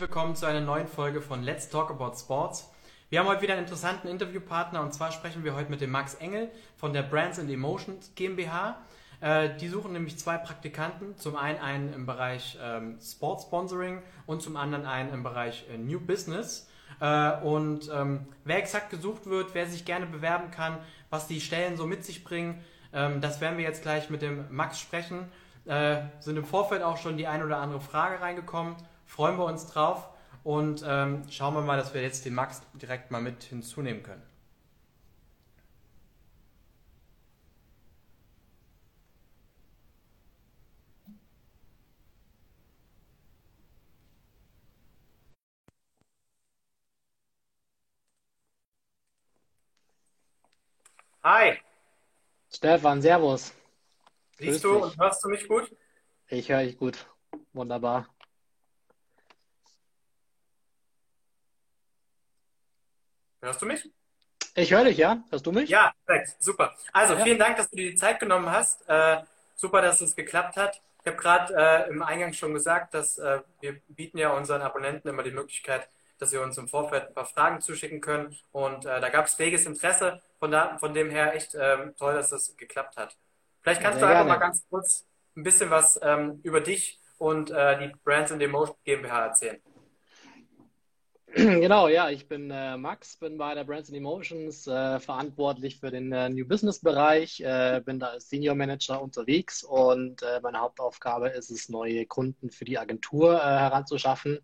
willkommen zu einer neuen Folge von Let's Talk About Sports. Wir haben heute wieder einen interessanten Interviewpartner und zwar sprechen wir heute mit dem Max Engel von der Brands and Emotions GmbH. Äh, die suchen nämlich zwei Praktikanten, zum einen einen im Bereich ähm, Sport Sponsoring und zum anderen einen im Bereich äh, New Business. Äh, und ähm, wer exakt gesucht wird, wer sich gerne bewerben kann, was die Stellen so mit sich bringen, ähm, das werden wir jetzt gleich mit dem Max sprechen. Äh, sind im Vorfeld auch schon die ein oder andere Frage reingekommen freuen wir uns drauf und ähm, schauen wir mal, dass wir jetzt den Max direkt mal mit hinzunehmen können. Hi. Stefan, Servus. Siehst du und hörst du mich gut? Ich höre dich gut. Wunderbar. Hörst du mich? Ich höre dich, ja. Hörst du mich? Ja, perfekt. Super. Also ja. vielen Dank, dass du dir die Zeit genommen hast. Äh, super, dass es geklappt hat. Ich habe gerade äh, im Eingang schon gesagt, dass äh, wir bieten ja unseren Abonnenten immer die Möglichkeit, dass sie uns im Vorfeld ein paar Fragen zuschicken können. Und äh, da gab es reges Interesse. Von, da, von dem her echt ähm, toll, dass das geklappt hat. Vielleicht kannst Sehr du einfach gerne. mal ganz kurz ein bisschen was ähm, über dich und äh, die Brands in Emotion GmbH erzählen. Genau, ja, ich bin äh, Max, bin bei der Brands and Emotions äh, verantwortlich für den äh, New Business Bereich, äh, bin da als Senior Manager unterwegs und äh, meine Hauptaufgabe ist es, neue Kunden für die Agentur äh, heranzuschaffen.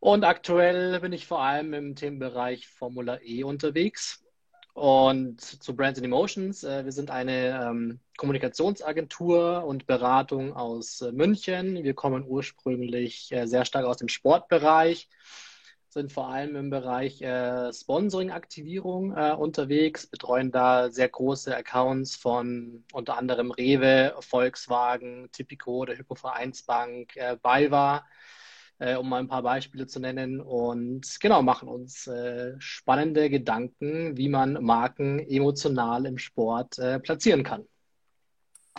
Und aktuell bin ich vor allem im Themenbereich Formula E unterwegs. Und zu Brands and Emotions, wir sind eine ähm, Kommunikationsagentur und Beratung aus München. Wir kommen ursprünglich sehr stark aus dem Sportbereich sind vor allem im Bereich äh, Sponsoring-Aktivierung äh, unterwegs, betreuen da sehr große Accounts von unter anderem Rewe, Volkswagen, Tipico, der Hypovereinsbank, äh, BayWa, äh, um mal ein paar Beispiele zu nennen. Und genau, machen uns äh, spannende Gedanken, wie man Marken emotional im Sport äh, platzieren kann.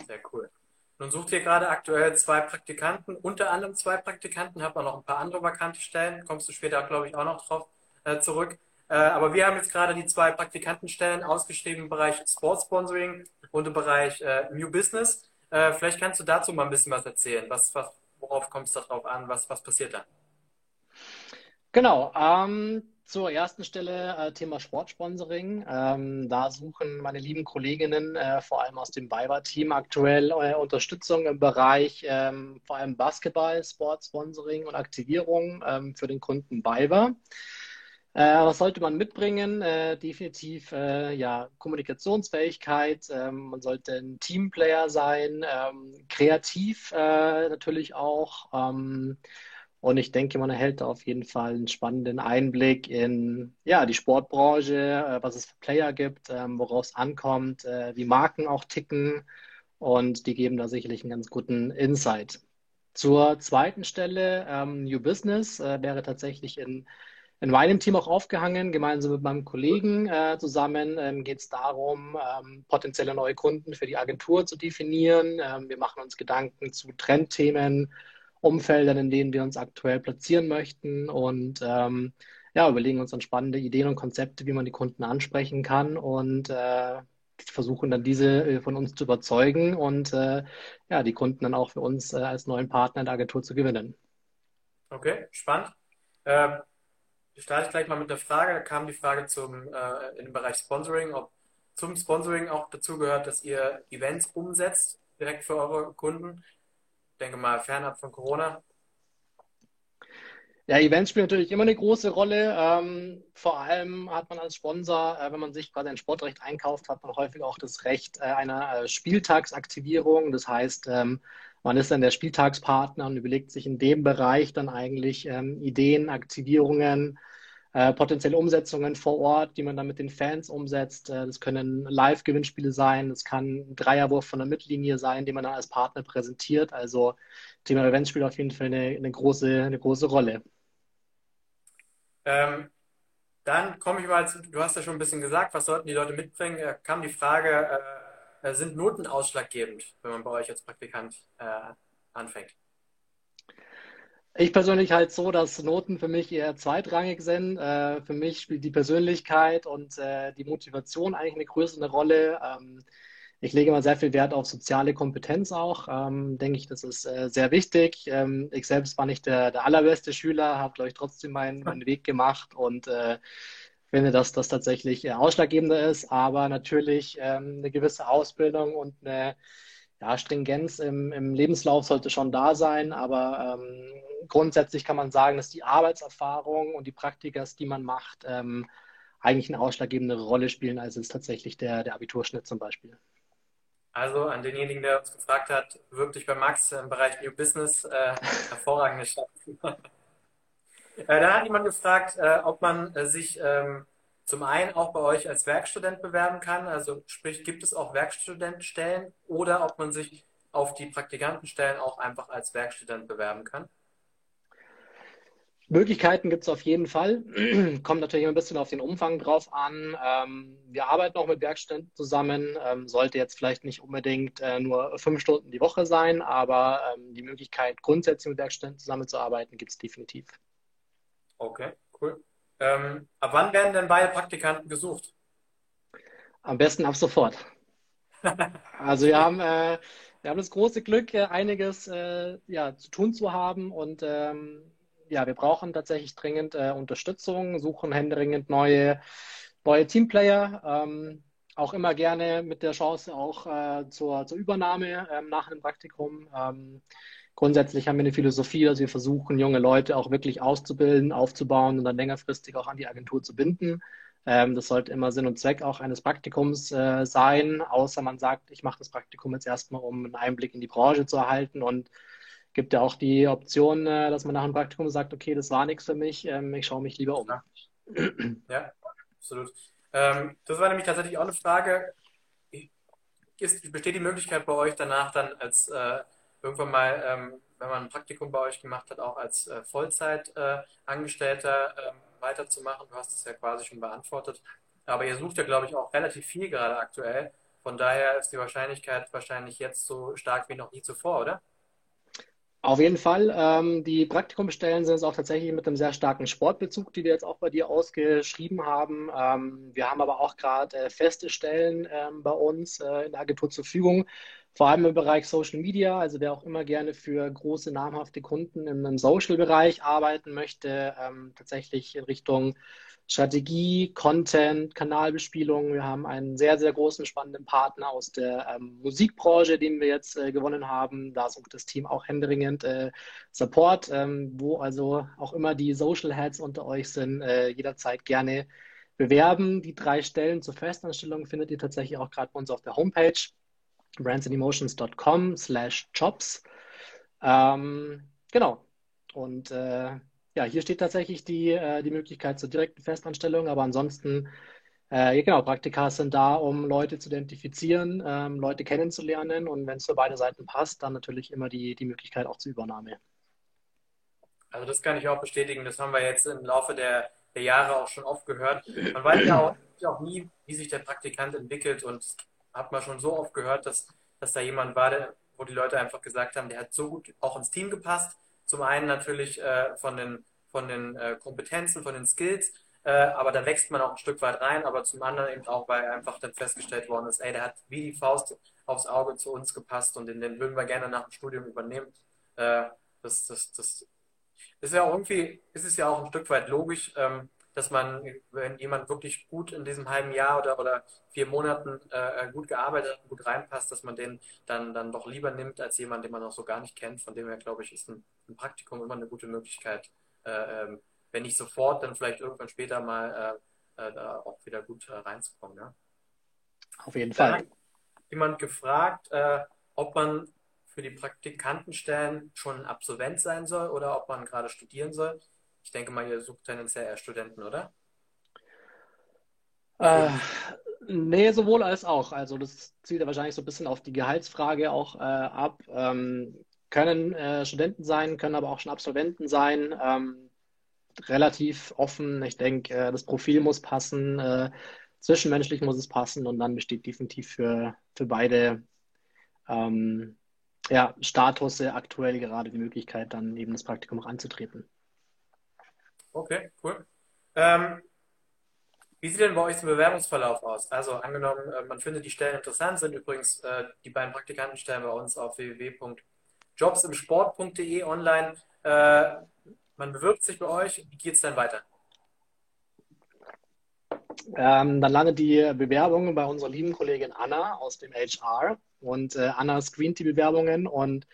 Sehr cool. Nun sucht ihr gerade aktuell zwei Praktikanten, unter anderem zwei Praktikanten, hat man noch ein paar andere vakante Stellen, kommst du später, glaube ich, auch noch drauf äh, zurück. Äh, aber wir haben jetzt gerade die zwei Praktikantenstellen ausgeschrieben im Bereich Sports Sponsoring und im Bereich äh, New Business. Äh, vielleicht kannst du dazu mal ein bisschen was erzählen. Was, was, worauf kommt es darauf an? Was, was passiert da? Genau. Ähm, zur ersten Stelle äh, Thema Sportsponsoring. Ähm, da suchen meine lieben Kolleginnen, äh, vor allem aus dem BayWa-Team, aktuell äh, Unterstützung im Bereich ähm, vor allem Basketball, Sportsponsoring und Aktivierung ähm, für den Kunden BayWa. Äh, was sollte man mitbringen? Äh, definitiv äh, ja, Kommunikationsfähigkeit. Ähm, man sollte ein Teamplayer sein, ähm, kreativ natürlich auch. Und ich denke, man erhält da auf jeden Fall einen spannenden Einblick in ja, die Sportbranche, äh, was es für Player gibt, ähm, worauf es ankommt, äh, wie Marken auch ticken. Und die geben da sicherlich einen ganz guten Insight. Zur zweiten Stelle, ähm, New Business, äh, wäre tatsächlich in, in meinem Team auch aufgehangen. Gemeinsam mit meinem Kollegen zusammen ähm, geht es darum, potenzielle neue Kunden für die Agentur zu definieren. Wir machen uns Gedanken zu Trendthemen, Umfeldern, in denen wir uns aktuell platzieren möchten und ähm, ja, überlegen uns dann spannende Ideen und Konzepte, wie man die Kunden ansprechen kann und äh, versuchen dann diese äh, von uns zu überzeugen und äh, ja, die Kunden dann auch für uns äh, als neuen Partner in der Agentur zu gewinnen. Okay, spannend. Ähm, ich starte gleich mal mit der Frage. Da kam die Frage zum, äh, im Bereich Sponsoring, ob zum Sponsoring auch dazu gehört, dass ihr Events umsetzt, direkt für eure Kunden denke mal, fernab von Corona? Ja, Events spielen natürlich immer eine große Rolle. Ähm, vor allem hat man als Sponsor, äh, wenn man sich quasi ein Sportrecht einkauft, hat man häufig auch das Recht äh, einer äh, Spieltagsaktivierung. Das heißt, ähm, man ist dann der Spieltagspartner und überlegt sich in dem Bereich dann eigentlich ähm, Ideen, Aktivierungen, äh, potenzielle Umsetzungen vor Ort, die man dann mit den Fans umsetzt. Äh, das können Live-Gewinnspiele sein, das kann ein Dreierwurf von der Mittellinie sein, den man dann als Partner präsentiert. Also Thema Events spielt auf jeden Fall eine, eine, große, eine große Rolle. Ähm, dann komme ich mal zu, du hast ja schon ein bisschen gesagt, was sollten die Leute mitbringen? Äh, kam die Frage, äh, sind Noten ausschlaggebend, wenn man bei euch als Praktikant äh, anfängt? Ich persönlich halt so, dass Noten für mich eher zweitrangig sind. Äh, für mich spielt die Persönlichkeit und äh, die Motivation eigentlich eine größere Rolle. Ähm, ich lege immer sehr viel Wert auf soziale Kompetenz auch. Ähm, denke ich, das ist äh, sehr wichtig. Ähm, ich selbst war nicht der, der allerbeste Schüler, habe, glaube ich, trotzdem meinen, meinen Weg gemacht und äh, finde, dass das tatsächlich ausschlaggebender ist. Aber natürlich ähm, eine gewisse Ausbildung und eine ja, Stringenz im, im Lebenslauf sollte schon da sein, aber ähm, grundsätzlich kann man sagen, dass die Arbeitserfahrung und die Praktikas, die man macht, ähm, eigentlich eine ausschlaggebende Rolle spielen, als es tatsächlich der, der Abiturschnitt zum Beispiel. Also an denjenigen, der uns gefragt hat, wirklich bei Max im Bereich New Business äh, hervorragende Chancen. äh, da hat jemand gefragt, äh, ob man äh, sich ähm, zum einen auch bei euch als Werkstudent bewerben kann. Also sprich, gibt es auch Werkstudentenstellen oder ob man sich auf die Praktikantenstellen auch einfach als Werkstudent bewerben kann? Möglichkeiten gibt es auf jeden Fall. Kommt natürlich ein bisschen auf den Umfang drauf an. Ähm, wir arbeiten auch mit Werkstätten zusammen. Ähm, sollte jetzt vielleicht nicht unbedingt äh, nur fünf Stunden die Woche sein, aber ähm, die Möglichkeit, grundsätzlich mit Werkstätten zusammenzuarbeiten, gibt es definitiv. Okay, cool. Ähm, ab wann werden denn beide Praktikanten gesucht? Am besten ab sofort. also wir haben, äh, wir haben das große Glück, äh, einiges äh, ja, zu tun zu haben und ähm, ja, wir brauchen tatsächlich dringend äh, Unterstützung, suchen händeringend neue, neue Teamplayer. Ähm, auch immer gerne mit der Chance auch äh, zur, zur Übernahme ähm, nach einem Praktikum. Ähm, grundsätzlich haben wir eine Philosophie, dass wir versuchen, junge Leute auch wirklich auszubilden, aufzubauen und dann längerfristig auch an die Agentur zu binden. Ähm, das sollte immer Sinn und Zweck auch eines Praktikums äh, sein, außer man sagt, ich mache das Praktikum jetzt erstmal, um einen Einblick in die Branche zu erhalten und gibt ja auch die Option, äh, dass man nach einem Praktikum sagt, okay, das war nichts für mich, ähm, ich schaue mich lieber um. Ja, absolut. Ähm, das war nämlich tatsächlich auch eine Frage. Ist, besteht die Möglichkeit bei euch danach dann als äh, irgendwann mal, ähm, wenn man ein Praktikum bei euch gemacht hat, auch als äh, Vollzeitangestellter weiterzumachen? Du hast es ja quasi schon beantwortet. Aber ihr sucht ja, glaube ich, auch relativ viel gerade aktuell. Von daher ist die Wahrscheinlichkeit wahrscheinlich jetzt so stark wie noch nie zuvor, oder? Auf jeden Fall. Ähm, die Praktikumstellen sind es auch tatsächlich mit einem sehr starken Sportbezug, die wir jetzt auch bei dir ausgeschrieben haben. Ähm, wir haben aber auch gerade äh, feste Stellen ähm, bei uns äh, in der Agentur zur Verfügung, vor allem im Bereich Social Media. Also wer auch immer gerne für große, namhafte Kunden im, Social-Bereich arbeiten möchte, ähm, tatsächlich in Richtung Strategie, Content, Kanalbespielung. Wir haben einen sehr, sehr großen, spannenden Partner aus der ähm, Musikbranche, den wir jetzt äh, gewonnen haben. Da sucht das Team auch händeringend äh, Support, ähm, wo also auch immer die Social Heads unter euch sind, äh, jederzeit gerne bewerben. Die drei Stellen zur Festanstellung findet ihr tatsächlich auch gerade bei uns auf der Homepage brandsandemotions.com slash jobs. Ähm, genau. Und äh, ja, hier steht tatsächlich die, äh, die Möglichkeit zur direkten Festanstellung, aber ansonsten, äh, genau, Praktika sind da, um Leute zu identifizieren, ähm, Leute kennenzulernen und wenn es für beide Seiten passt, dann natürlich immer die, die Möglichkeit auch zur Übernahme. Also das kann ich auch bestätigen, das haben wir jetzt im Laufe der, der Jahre auch schon oft gehört. Man weiß ja auch, auch nie, wie sich der Praktikant entwickelt und hat man schon so oft gehört, dass, dass da jemand war, der, wo die Leute einfach gesagt haben, der hat so gut auch ins Team gepasst, zum einen natürlich äh, von den, von den äh, Kompetenzen, von den Skills, äh, aber da wächst man auch ein Stück weit rein, aber zum anderen eben auch, weil einfach dann festgestellt worden ist, ey, der hat wie die Faust aufs Auge zu uns gepasst und den, den würden wir gerne nach dem Studium übernehmen. Äh, das, das, das ist ja auch irgendwie, ist es ja auch ein Stück weit logisch, ähm, dass man, wenn jemand wirklich gut in diesem halben Jahr oder, oder vier Monaten äh, gut gearbeitet hat, gut reinpasst, dass man den dann, dann doch lieber nimmt als jemand, den man auch so gar nicht kennt. Von dem her, glaube ich, ist ein, ein Praktikum immer eine gute Möglichkeit, äh, ähm, wenn nicht sofort, dann vielleicht irgendwann später mal äh, äh da auch wieder gut äh, reinzukommen. Ja? Auf jeden Fall. Hat jemand gefragt, äh, ob man für die Praktikantenstellen schon ein Absolvent sein soll oder ob man gerade studieren soll. Ich denke mal, ihr sucht tendenziell eher Studenten, oder? Äh, nee, sowohl als auch. Also das zielt ja wahrscheinlich so ein bisschen auf die Gehaltsfrage auch äh, ab. Ähm, können äh, Studenten sein, können aber auch schon Absolventen sein. Ähm, relativ offen. Ich denke, äh, das Profil muss passen, äh, zwischenmenschlich muss es passen und dann besteht definitiv für, für beide ähm, ja, Status aktuell gerade die Möglichkeit, dann eben das Praktikum anzutreten. Okay, cool. Ähm, wie sieht denn bei euch der Bewerbungsverlauf aus? Also angenommen, äh, man findet die Stellen interessant, sind übrigens äh, die beiden Praktikantenstellen bei uns auf www.jobsimsport.de online. Äh, man bewirbt sich bei euch. Wie geht es dann weiter? Ähm, dann landet die Bewerbung bei unserer lieben Kollegin Anna aus dem HR. Und äh, Anna screent die Bewerbungen und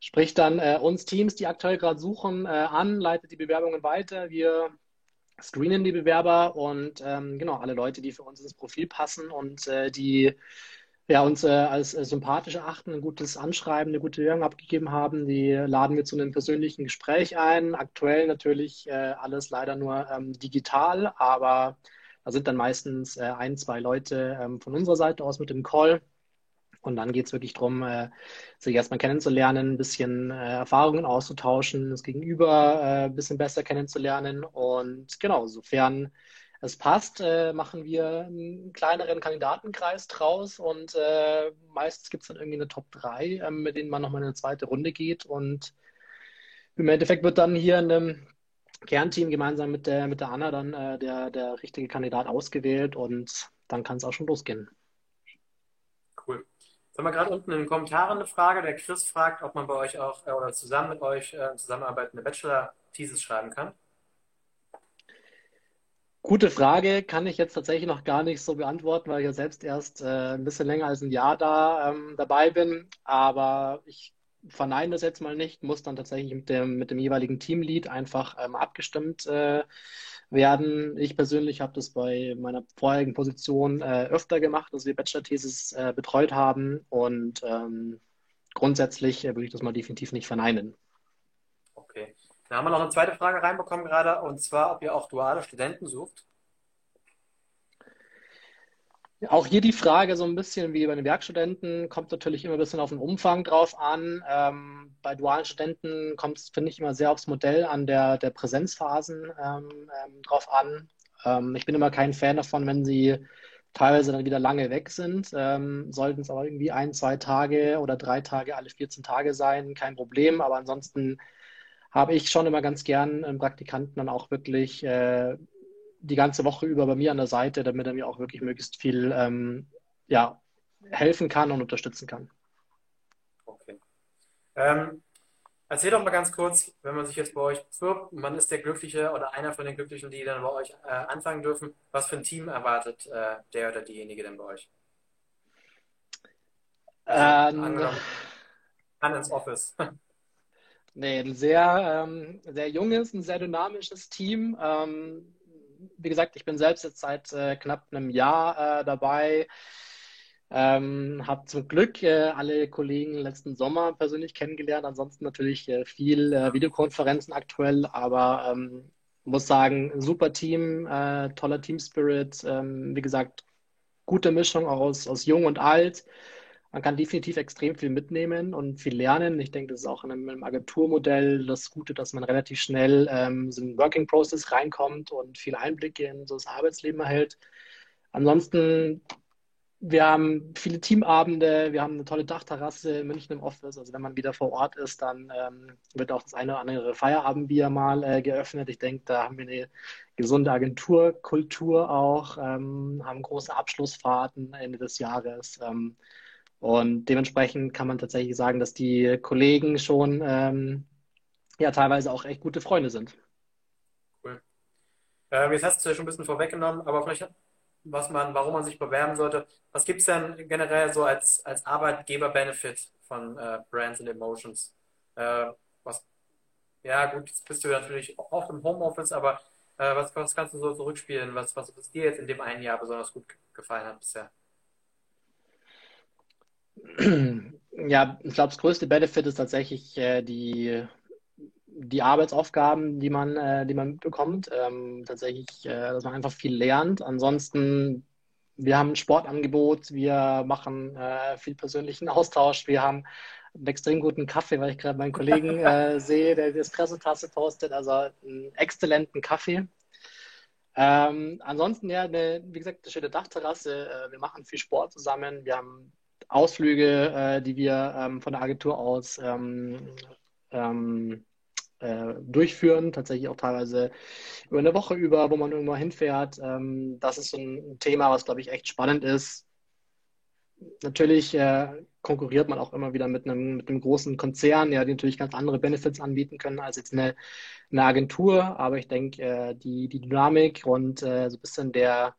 spricht dann äh, uns Teams, die aktuell gerade suchen, äh, an, leitet die Bewerbungen weiter. Wir screenen die Bewerber und ähm, genau alle Leute, die für uns ins Profil passen und äh, die ja, uns äh, als äh, sympathisch erachten, ein gutes Anschreiben, eine gute Bewerbung abgegeben haben, die laden wir zu einem persönlichen Gespräch ein. Aktuell natürlich äh, alles leider nur ähm, digital, aber da sind dann meistens ein, zwei Leute ähm, von unserer Seite aus mit dem Call. Und dann geht es wirklich darum, äh, sich erstmal kennenzulernen, ein bisschen äh, Erfahrungen auszutauschen, das Gegenüber äh, ein bisschen besser kennenzulernen. Und genau, sofern es passt, machen wir einen kleineren Kandidatenkreis draus und meistens gibt es dann irgendwie eine Top 3, ähm, mit denen man nochmal in eine zweite Runde geht. Und im Endeffekt wird dann hier in einem Kernteam gemeinsam mit der, mit der Anna dann der, der richtige Kandidat ausgewählt und dann kann es auch schon losgehen. Jetzt haben wir gerade unten in den Kommentaren eine Frage. Der Chris fragt, ob man bei euch auch äh, oder zusammen mit euch äh, zusammenarbeitende Bachelor-Thesis schreiben kann. Gute Frage, kann ich jetzt tatsächlich noch gar nicht so beantworten, weil ich ja selbst erst äh, ein bisschen länger als ein Jahr da ähm, dabei bin. Aber ich verneine das jetzt mal nicht, muss dann tatsächlich mit dem, mit dem jeweiligen Teamlead einfach ähm, abgestimmt äh, werden. Ich persönlich habe das bei meiner vorherigen Position äh, öfter gemacht, dass wir Bachelor-Thesis äh, betreut haben und ähm, grundsätzlich äh, würde ich das mal definitiv nicht verneinen. Okay. Dann haben wir noch eine zweite Frage reinbekommen gerade und zwar, ob ihr auch duale Studenten sucht. Auch hier die Frage so ein bisschen wie bei den Werkstudenten, kommt natürlich immer ein bisschen auf den Umfang drauf an. Ähm, bei dualen Studenten kommt es, finde ich, immer sehr aufs Modell an der, der Präsenzphasen ähm, ähm, drauf an. Ähm, ich bin immer kein Fan davon, wenn sie teilweise dann wieder lange weg sind. Ähm, sollten es aber irgendwie ein, zwei Tage oder drei Tage, alle 14 Tage sein, kein Problem. Aber ansonsten habe ich schon immer ganz gern Praktikanten dann auch wirklich äh, die ganze Woche über bei mir an der Seite, damit er mir auch wirklich möglichst viel ähm, ja, helfen kann und unterstützen kann. Okay. Ähm, erzähl doch mal ganz kurz, wenn man sich jetzt bei euch bewirbt, man ist der Glückliche oder einer von den Glücklichen, die dann bei euch äh, anfangen dürfen, was für ein Team erwartet äh, der oder diejenige denn bei euch? Also, ähm, an ins Office. Nee, ein sehr, ähm, sehr junges, ein sehr dynamisches Team. Ähm, wie gesagt, ich bin selbst jetzt seit äh, knapp einem Jahr äh, dabei. Ähm, habe zum Glück äh, alle Kollegen letzten Sommer persönlich kennengelernt. Ansonsten natürlich äh, viel äh, Videokonferenzen aktuell, aber ähm, muss sagen, super Team, äh, toller Team Spirit. Ähm, wie gesagt, gute Mischung aus, aus jung und alt man kann definitiv extrem viel mitnehmen und viel lernen. Ich denke, das ist auch in einem, Agenturmodell das Gute, dass man relativ schnell ähm, so in den Working Process reinkommt und viel Einblicke in so das Arbeitsleben erhält. Ansonsten, wir haben viele Teamabende, wir haben eine tolle Dachterrasse in München im Office. Also wenn man wieder vor Ort ist, dann ähm, wird auch das eine oder andere Feierabendbier mal äh, geöffnet. Ich denke, da haben wir eine gesunde Agenturkultur auch, ähm, haben große Abschlussfahrten Ende des Jahres. Und dementsprechend kann man tatsächlich sagen, dass die Kollegen schon ähm, ja teilweise auch echt gute Freunde sind. Cool. Ähm, jetzt hast du ja schon ein bisschen vorweggenommen, aber vielleicht, was man, warum man sich bewerben sollte. Was gibt es denn generell so als, als Arbeitgeber-Benefit von äh, Brands and Emotions? Äh, was, ja, gut, jetzt bist du natürlich oft im Homeoffice, aber äh, was, was kannst du so zurückspielen, was, was dir jetzt in dem einen Jahr besonders gut gefallen hat bisher? Ja, ich glaube, das größte Benefit ist tatsächlich äh, die, die Arbeitsaufgaben, die man, äh, die man bekommt. Ähm, tatsächlich, äh, dass man einfach viel lernt. Ansonsten, wir haben ein Sportangebot, wir machen äh, viel persönlichen Austausch, wir haben einen extrem guten Kaffee, weil ich gerade meinen Kollegen äh, sehe, der die Espresso-Tasse postet, also einen exzellenten Kaffee. Ähm, ansonsten ja, eine, wie gesagt, eine schöne Dachterrasse. Äh, wir machen viel Sport zusammen. Wir haben Ausflüge, äh, die wir ähm, von der Agentur aus ähm, ähm, äh, durchführen, tatsächlich auch teilweise über eine Woche über, wo man irgendwo hinfährt. Ähm, das ist so ein Thema, was, glaube ich, echt spannend ist. Natürlich äh, konkurriert man auch immer wieder mit einem, mit einem großen Konzern, ja, die natürlich ganz andere Benefits anbieten können als jetzt eine, eine Agentur. Aber ich denke, äh, die, die Dynamik und äh, so ein bisschen der,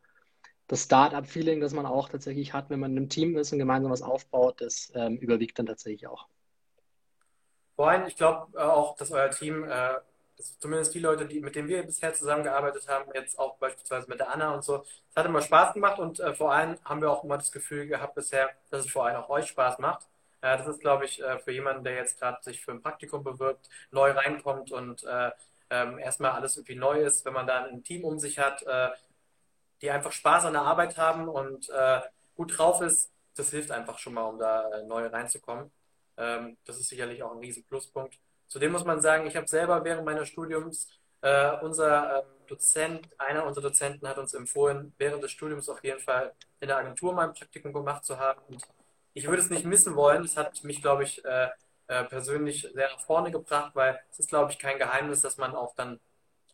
das Start-up-Feeling, das man auch tatsächlich hat, wenn man in einem Team ist und gemeinsam was aufbaut, das ähm, überwiegt dann tatsächlich auch. Vor allem, ich glaube äh, auch, dass euer Team, äh, dass zumindest die Leute, die, mit denen wir bisher zusammengearbeitet haben, jetzt auch beispielsweise mit der Anna und so, es hat immer Spaß gemacht und äh, vor allem haben wir auch immer das Gefühl gehabt bisher, dass es vor allem auch euch Spaß macht. Äh, das ist, glaube ich, äh, für jemanden, der jetzt gerade sich für ein Praktikum bewirbt, neu reinkommt und äh, ähm, erstmal alles irgendwie neu ist, wenn man da ein Team um sich hat, die einfach Spaß an der Arbeit haben und gut drauf ist, das hilft einfach schon mal, um da neu reinzukommen. Ähm, das ist sicherlich auch ein riesen Pluspunkt. Zudem muss man sagen, ich habe selber während meines Studiums, äh, unser ähm, Dozent, einer unserer Dozenten hat uns empfohlen, während des Studiums auf jeden Fall in der Agentur mein Praktikum gemacht zu haben. Und ich würde es nicht missen wollen. Das hat mich, glaube ich, äh, äh, persönlich sehr nach vorne gebracht, weil es ist, glaube ich, kein Geheimnis, dass man auch dann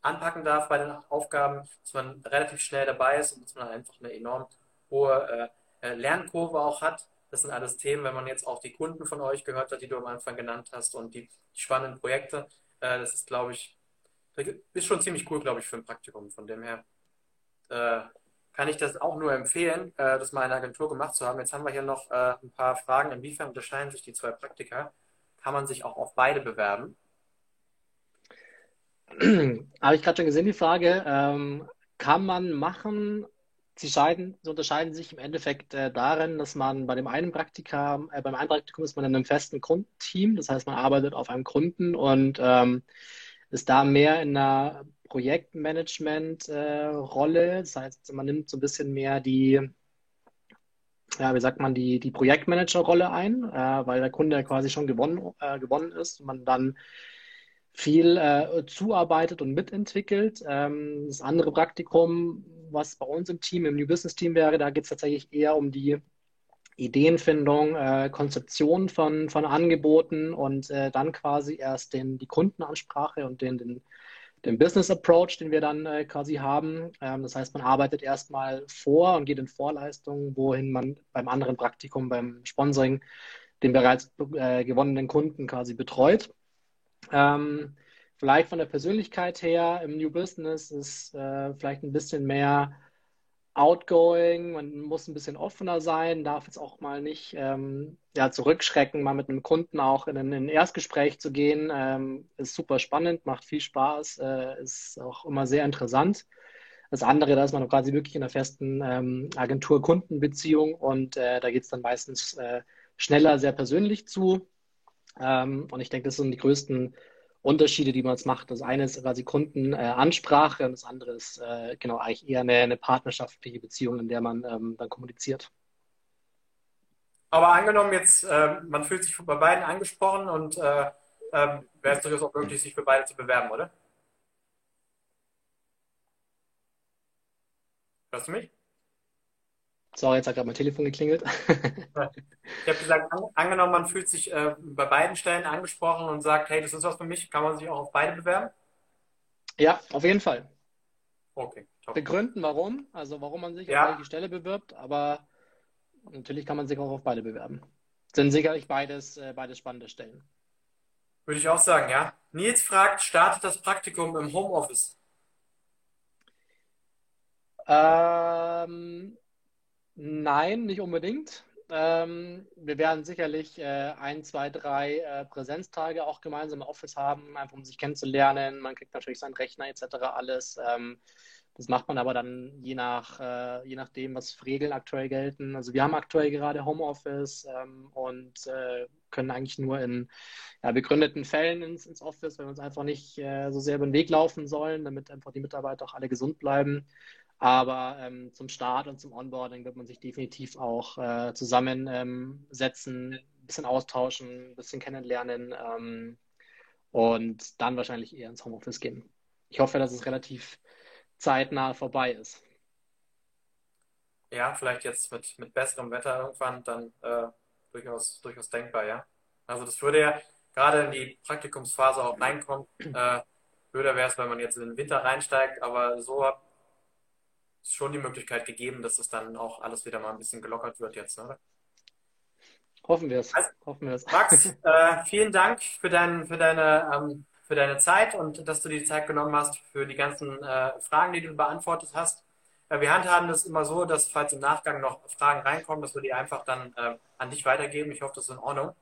anpacken darf bei den Aufgaben, dass man relativ schnell dabei ist und dass man einfach eine enorm hohe äh, äh Lernkurve auch hat. Das sind alles Themen, wenn man jetzt auch die Kunden von euch gehört hat, die du am Anfang genannt hast und die, die spannenden Projekte. Äh, das ist, glaube ich, ist schon ziemlich cool, glaube ich, für ein Praktikum. Von dem her äh, kann ich das auch nur empfehlen, äh, das mal in der Agentur gemacht zu haben. Jetzt haben wir hier noch äh, ein paar Fragen. Inwiefern unterscheiden sich die zwei Praktika? Kann man sich auch auf beide bewerben? Habe ich gerade schon gesehen, die Frage. Ähm, kann man machen, sie, scheiden, sie unterscheiden sich im Endeffekt äh, darin, dass man bei dem einen Praktika, äh, beim einen Praktikum ist man in einem festen Grundteam, das heißt, man arbeitet auf einem Kunden und ähm, ist da mehr in einer Projektmanagement-Rolle. Äh, das heißt, man nimmt so ein bisschen mehr die, ja, wie sagt man, die, die Projektmanager-Rolle ein, äh, weil der Kunde ja quasi schon gewonnen, äh, gewonnen ist und man dann viel äh, zuarbeitet und mitentwickelt. Ähm, das andere Praktikum was bei uns im Team, im New Business Team wäre, da geht es tatsächlich eher um die Ideenfindung, äh, Konzeption von, von Angeboten und äh, dann quasi erst den, die Kundenansprache und den, den, den Business Approach, den wir dann äh, quasi haben. Ähm, das heißt, man arbeitet erstmal vor und geht in Vorleistungen, wohin man beim anderen Praktikum, beim Sponsoring, den bereits äh, gewonnenen Kunden quasi betreut. Ähm, vielleicht von der Persönlichkeit her im New Business ist äh, vielleicht ein bisschen mehr outgoing, man muss ein bisschen offener sein, darf jetzt auch mal nicht ähm, ja, zurückschrecken, mal mit einem Kunden auch in ein, in ein Erstgespräch zu gehen. Ähm, ist super spannend, macht viel Spaß, äh, ist auch immer sehr interessant. Das andere, da ist man quasi wirklich in einer festen ähm, Agentur-Kundenbeziehung und äh, da geht es dann meistens äh, schneller, sehr persönlich zu. Ähm, und ich denke, das sind die größten Unterschiede, die man jetzt macht. Das eine ist quasi Kundenansprache und das andere ist äh, genau eigentlich eher eine, eine, partnerschaftliche Beziehung, in der man ähm, dann kommuniziert. Aber angenommen jetzt, äh, man fühlt sich bei beiden angesprochen und äh, ähm, wäre es durchaus auch möglich, sich für beide zu bewerben, oder? Hörst du mich? Sorry, jetzt hat gerade mein Telefon geklingelt. ich habe gesagt, an, angenommen, man fühlt sich äh, bei beiden Stellen angesprochen und sagt, hey, das ist was für mich, kann man sich auch auf beide bewerben? Ja, auf jeden Fall. Okay. Top. Begründen, warum, also warum man sich ja. auf welche Stelle bewirbt, aber natürlich kann man sich auch auf beide bewerben. Sind sicherlich beides, äh, beides spannende Stellen. Würde ich auch sagen, ja. Nils fragt, startet das Praktikum im Homeoffice? Ähm, Nein, nicht unbedingt. Ähm, wir werden sicherlich äh, ein, zwei, drei äh, Präsenztage auch gemeinsam im Office haben, einfach um sich kennenzulernen. Man kriegt natürlich seinen Rechner etc. alles. Ähm, das macht man aber dann je, nach, äh, je nachdem, was für Regeln aktuell gelten. Also wir haben aktuell gerade Homeoffice ähm, und äh, können eigentlich nur in ja, begründeten Fällen ins, ins Office, weil wir uns einfach nicht äh, so sehr über den Weg laufen sollen, damit einfach die Mitarbeiter auch alle gesund bleiben. Aber ähm, zum Start und zum Onboarding wird man sich definitiv auch äh, zusammensetzen, ähm, ein bisschen austauschen, ein bisschen kennenlernen ähm, und dann wahrscheinlich eher ins Homeoffice gehen. Ich hoffe, dass es relativ zeitnah vorbei ist. Ja, vielleicht jetzt mit, mit besserem Wetter irgendwann, dann äh, durchaus, durchaus denkbar, ja. Also das würde ja gerade in die Praktikumsphase auch reinkommen. Äh, blöder wäre es, wenn man jetzt in den Winter reinsteigt, aber so hat schon die Möglichkeit gegeben, dass es dann auch alles wieder mal ein bisschen gelockert wird jetzt, oder? Hoffen wir es. Also, Hoffen wir es. Max, äh, vielen Dank für, dein, für, deine, ähm, für deine Zeit und dass du die Zeit genommen hast für die ganzen äh, Fragen, die du beantwortet hast. Äh, wir handhaben das immer so, dass falls im Nachgang noch Fragen reinkommen, dass wir die einfach dann äh, an dich weitergeben. Ich hoffe, das ist in Ordnung.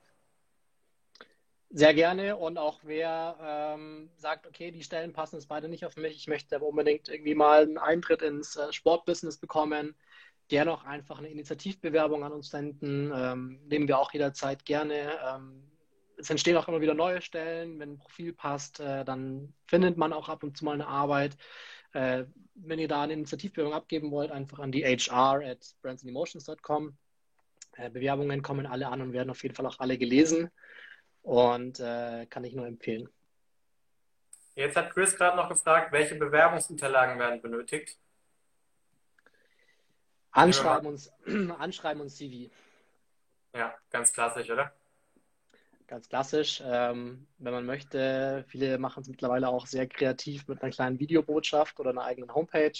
Sehr gerne und auch wer ähm, sagt, okay, die Stellen passen jetzt beide nicht auf mich, ich möchte aber unbedingt irgendwie mal einen Eintritt ins äh, Sportbusiness bekommen, gerne auch einfach eine Initiativbewerbung an uns senden, ähm, nehmen wir auch jederzeit gerne. Ähm, es entstehen auch immer wieder neue Stellen, wenn ein Profil passt, äh, dann findet man auch ab und zu mal eine Arbeit. Äh, wenn ihr da eine Initiativbewerbung abgeben wollt, einfach an die HR at brandsandemotions.com. Äh, Bewerbungen kommen alle an und werden auf jeden Fall auch alle gelesen und äh, kann ich nur empfehlen. Jetzt hat Chris gerade noch gefragt, welche Bewerbungsunterlagen werden benötigt? Anschreiben und, Anschreiben und CV. Ja, ganz klassisch, oder? Ganz klassisch. Ähm, wenn man möchte, viele machen es mittlerweile auch sehr kreativ mit einer kleinen Videobotschaft oder einer eigenen Homepage.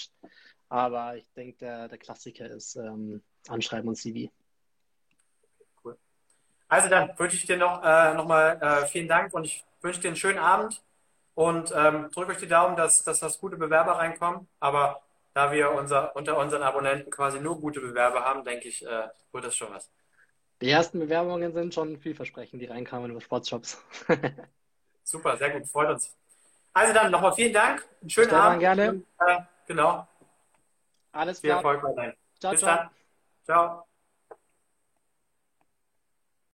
Aber ich denke, der, der Klassiker ist ähm, Anschreiben und CV. Also dann wünsche ich dir noch, äh, noch mal äh, vielen Dank und ich wünsche dir einen schönen Abend und ähm, drücke euch die Daumen, dass, dass das gute Bewerber reinkommen. Aber da wir unser, unter unseren Abonnenten quasi nur gute Bewerber haben, denke ich, äh, wird das schon was. Die ersten Bewerbungen sind schon vielversprechend, die reinkamen über Sportshops. Super, sehr gut, freut uns. Also dann nochmal vielen Dank, einen schönen Stefan, Abend. gerne. Und, äh, genau. Alles klar. Viel Erfolg weiterhin. Ciao, Bis ciao. dann. Ciao.